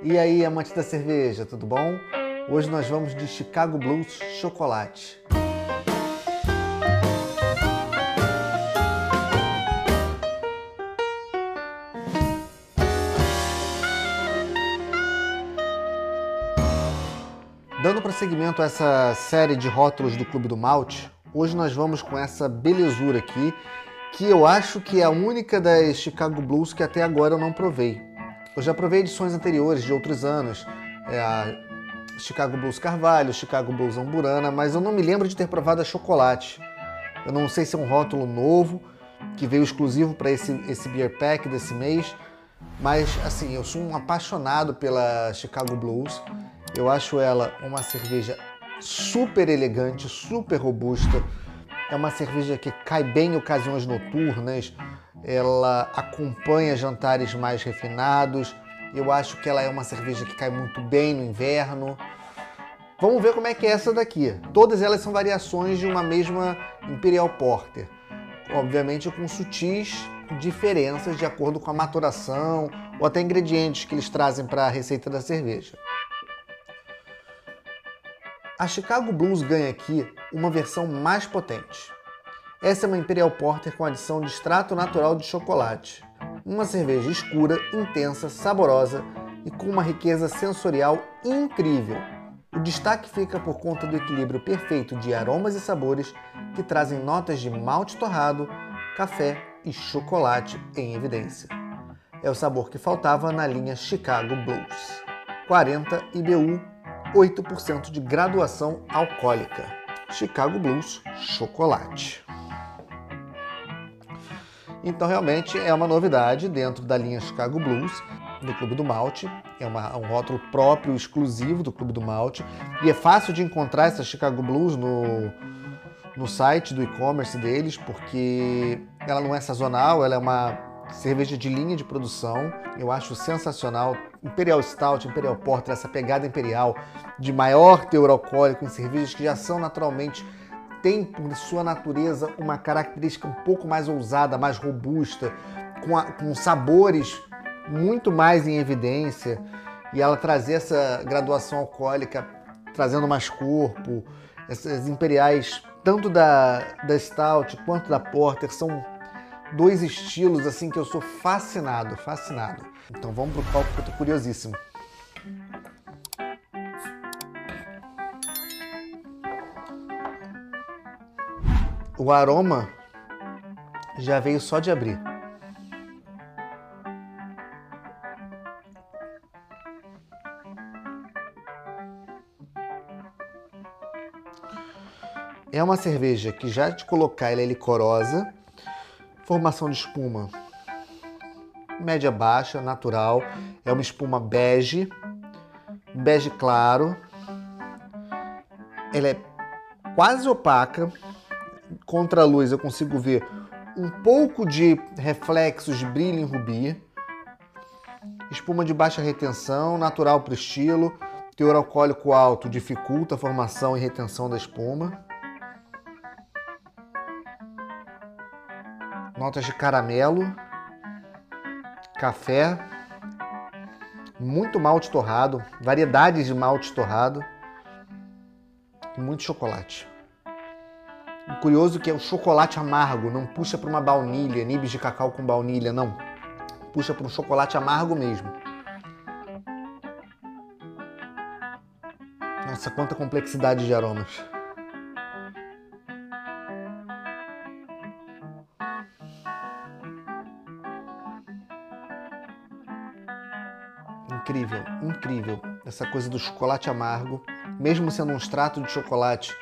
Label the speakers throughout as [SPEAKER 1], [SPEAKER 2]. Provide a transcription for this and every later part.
[SPEAKER 1] E aí, amantes da cerveja, tudo bom? Hoje nós vamos de Chicago Blues Chocolate. Dando prosseguimento a essa série de rótulos do Clube do Malte, hoje nós vamos com essa belezura aqui, que eu acho que é a única das Chicago Blues que até agora eu não provei. Eu já provei edições anteriores de outros anos, é a Chicago Blues Carvalho, Chicago Blues Amburana, mas eu não me lembro de ter provado a chocolate. Eu não sei se é um rótulo novo, que veio exclusivo para esse, esse beer pack desse mês, mas assim, eu sou um apaixonado pela Chicago Blues. Eu acho ela uma cerveja super elegante, super robusta. É uma cerveja que cai bem em ocasiões noturnas, ela acompanha jantares mais refinados. Eu acho que ela é uma cerveja que cai muito bem no inverno. Vamos ver como é que é essa daqui. Todas elas são variações de uma mesma Imperial Porter. Obviamente com sutis diferenças de acordo com a maturação ou até ingredientes que eles trazem para a receita da cerveja. A Chicago Blues ganha aqui uma versão mais potente. Essa é uma Imperial Porter com adição de extrato natural de chocolate. Uma cerveja escura, intensa, saborosa e com uma riqueza sensorial incrível. O destaque fica por conta do equilíbrio perfeito de aromas e sabores que trazem notas de malte torrado, café e chocolate em evidência. É o sabor que faltava na linha Chicago Blues. 40 IBU, 8% de graduação alcoólica. Chicago Blues Chocolate. Então, realmente é uma novidade dentro da linha Chicago Blues, do Clube do Malte. É uma, um rótulo próprio, exclusivo do Clube do Malte. E é fácil de encontrar essa Chicago Blues no, no site do e-commerce deles, porque ela não é sazonal, ela é uma cerveja de linha de produção. Eu acho sensacional. Imperial Stout, Imperial Porter, essa pegada imperial de maior teor alcoólico em cervejas que já são naturalmente tem por sua natureza uma característica um pouco mais ousada, mais robusta, com, a, com sabores muito mais em evidência, e ela trazer essa graduação alcoólica, trazendo mais corpo, essas imperiais, tanto da, da Stout quanto da Porter, são dois estilos assim que eu sou fascinado, fascinado. Então vamos pro palco que eu tô curiosíssimo. O aroma já veio só de abrir. É uma cerveja que já de colocar ela é licorosa, formação de espuma média baixa, natural, é uma espuma bege, bege claro. Ela é quase opaca, contra a luz eu consigo ver um pouco de reflexos de brilho em rubi. Espuma de baixa retenção, natural para o estilo. Teor alcoólico alto dificulta a formação e retenção da espuma. Notas de caramelo, café, muito malte torrado, variedades de malte torrado e muito chocolate. O curioso que é o chocolate amargo, não puxa para uma baunilha, nibs de cacau com baunilha, não. Puxa para um chocolate amargo mesmo. Nossa, quanta complexidade de aromas. Incrível, incrível. Essa coisa do chocolate amargo, mesmo sendo um extrato de chocolate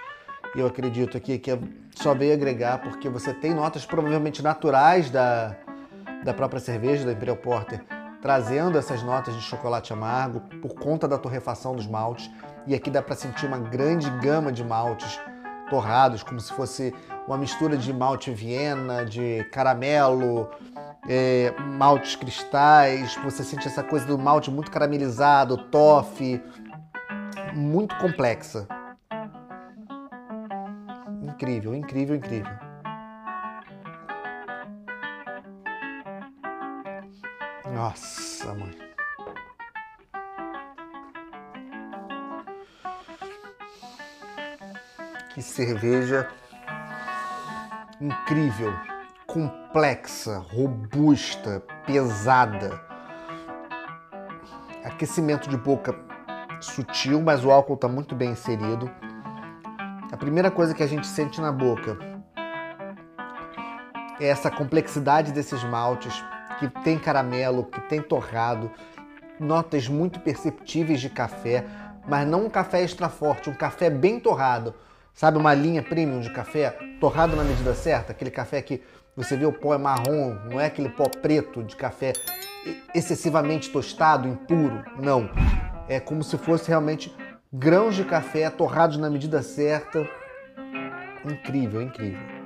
[SPEAKER 1] eu acredito aqui que só veio agregar porque você tem notas provavelmente naturais da, da própria cerveja, da Imperial Porter, trazendo essas notas de chocolate amargo por conta da torrefação dos maltes. E aqui dá para sentir uma grande gama de maltes torrados, como se fosse uma mistura de malte Viena, de caramelo, é, maltes cristais. Você sente essa coisa do malte muito caramelizado, toffee, muito complexa incrível, incrível, incrível. Nossa, mãe. Que cerveja incrível, complexa, robusta, pesada. Aquecimento de boca sutil, mas o álcool está muito bem inserido. A primeira coisa que a gente sente na boca é essa complexidade desses maltes, que tem caramelo, que tem torrado, notas muito perceptíveis de café, mas não um café extra forte, um café bem torrado. Sabe uma linha premium de café torrado na medida certa? Aquele café que você vê o pó é marrom, não é aquele pó preto de café excessivamente tostado, impuro. Não. É como se fosse realmente grãos de café torrados na medida certa. Incrível, incrível.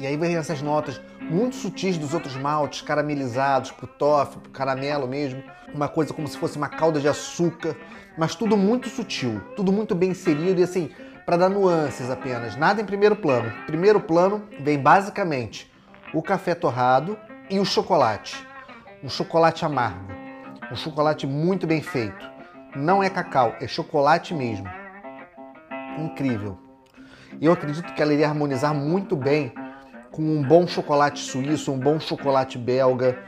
[SPEAKER 1] E aí vem essas notas muito sutis dos outros maltes, caramelizados, pro toffee, pro caramelo mesmo. Uma coisa como se fosse uma calda de açúcar, mas tudo muito sutil, tudo muito bem inserido e assim, para dar nuances apenas, nada em primeiro plano. Primeiro plano vem basicamente o café torrado e o chocolate. Um chocolate amargo, um chocolate muito bem feito. Não é cacau, é chocolate mesmo. Incrível. Eu acredito que ela iria harmonizar muito bem com um bom chocolate suíço, um bom chocolate belga,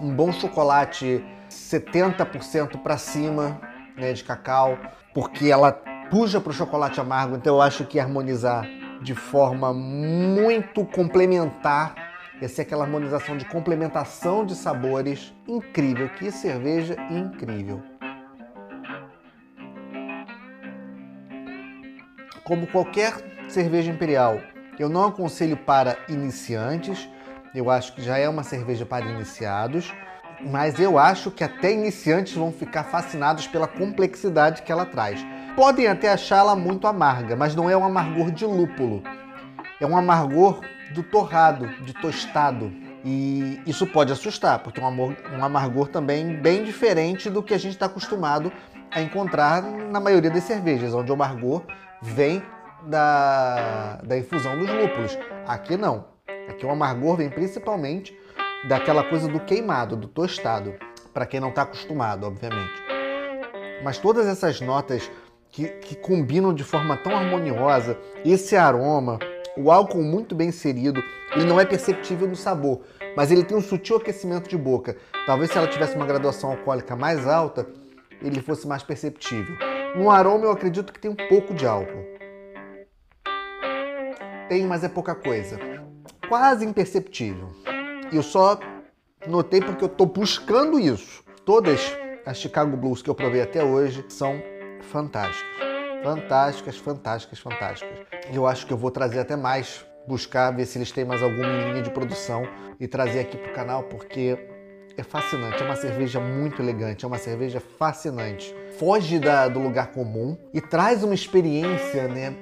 [SPEAKER 1] um bom chocolate 70% para cima né, de cacau, porque ela puxa para o chocolate amargo, então eu acho que harmonizar de forma muito complementar, essa é aquela harmonização de complementação de sabores incrível, que cerveja incrível. Como qualquer cerveja imperial, eu não aconselho para iniciantes, eu acho que já é uma cerveja para iniciados, mas eu acho que até iniciantes vão ficar fascinados pela complexidade que ela traz. Podem até achá-la muito amarga, mas não é um amargor de lúpulo. É um amargor do torrado, de tostado. E isso pode assustar, porque é um amargor também bem diferente do que a gente está acostumado a encontrar na maioria das cervejas, onde o amargor vem da, da infusão dos lúpulos. Aqui não. Aqui o amargor vem principalmente daquela coisa do queimado, do tostado, para quem não está acostumado, obviamente. Mas todas essas notas que, que combinam de forma tão harmoniosa, esse aroma, o álcool muito bem inserido, ele não é perceptível no sabor, mas ele tem um sutil aquecimento de boca. Talvez se ela tivesse uma graduação alcoólica mais alta, ele fosse mais perceptível. No aroma eu acredito que tem um pouco de álcool. Tem, mas é pouca coisa. Quase imperceptível. Eu só notei porque eu estou buscando isso. Todas as Chicago Blues que eu provei até hoje são fantásticas. Fantásticas, fantásticas, fantásticas. Eu acho que eu vou trazer até mais, buscar, ver se eles têm mais alguma linha de produção e trazer aqui para o canal, porque é fascinante. É uma cerveja muito elegante, é uma cerveja fascinante. Foge da, do lugar comum e traz uma experiência né,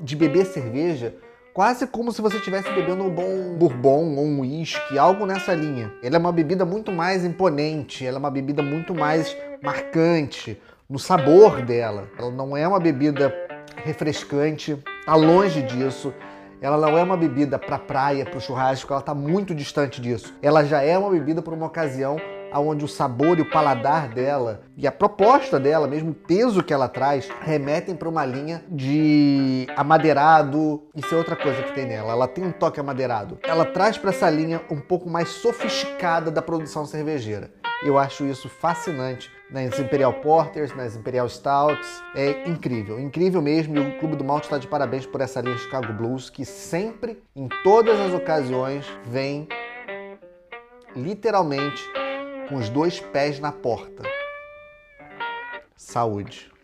[SPEAKER 1] de beber cerveja quase como se você estivesse bebendo um bom bourbon ou um whisky, algo nessa linha. Ela é uma bebida muito mais imponente, ela é uma bebida muito mais marcante no sabor dela. Ela não é uma bebida refrescante, tá longe disso. Ela não é uma bebida para praia, para o churrasco, ela está muito distante disso. Ela já é uma bebida para uma ocasião onde o sabor e o paladar dela e a proposta dela, mesmo o peso que ela traz, remetem para uma linha de amadeirado. Isso é outra coisa que tem nela. Ela tem um toque amadeirado. Ela traz para essa linha um pouco mais sofisticada da produção cervejeira. Eu acho isso fascinante nas Imperial Porters, nas Imperial Stouts. É incrível, incrível mesmo. E o Clube do Malte está de parabéns por essa linha Chicago Blues que sempre, em todas as ocasiões, vem literalmente com os dois pés na porta. Saúde.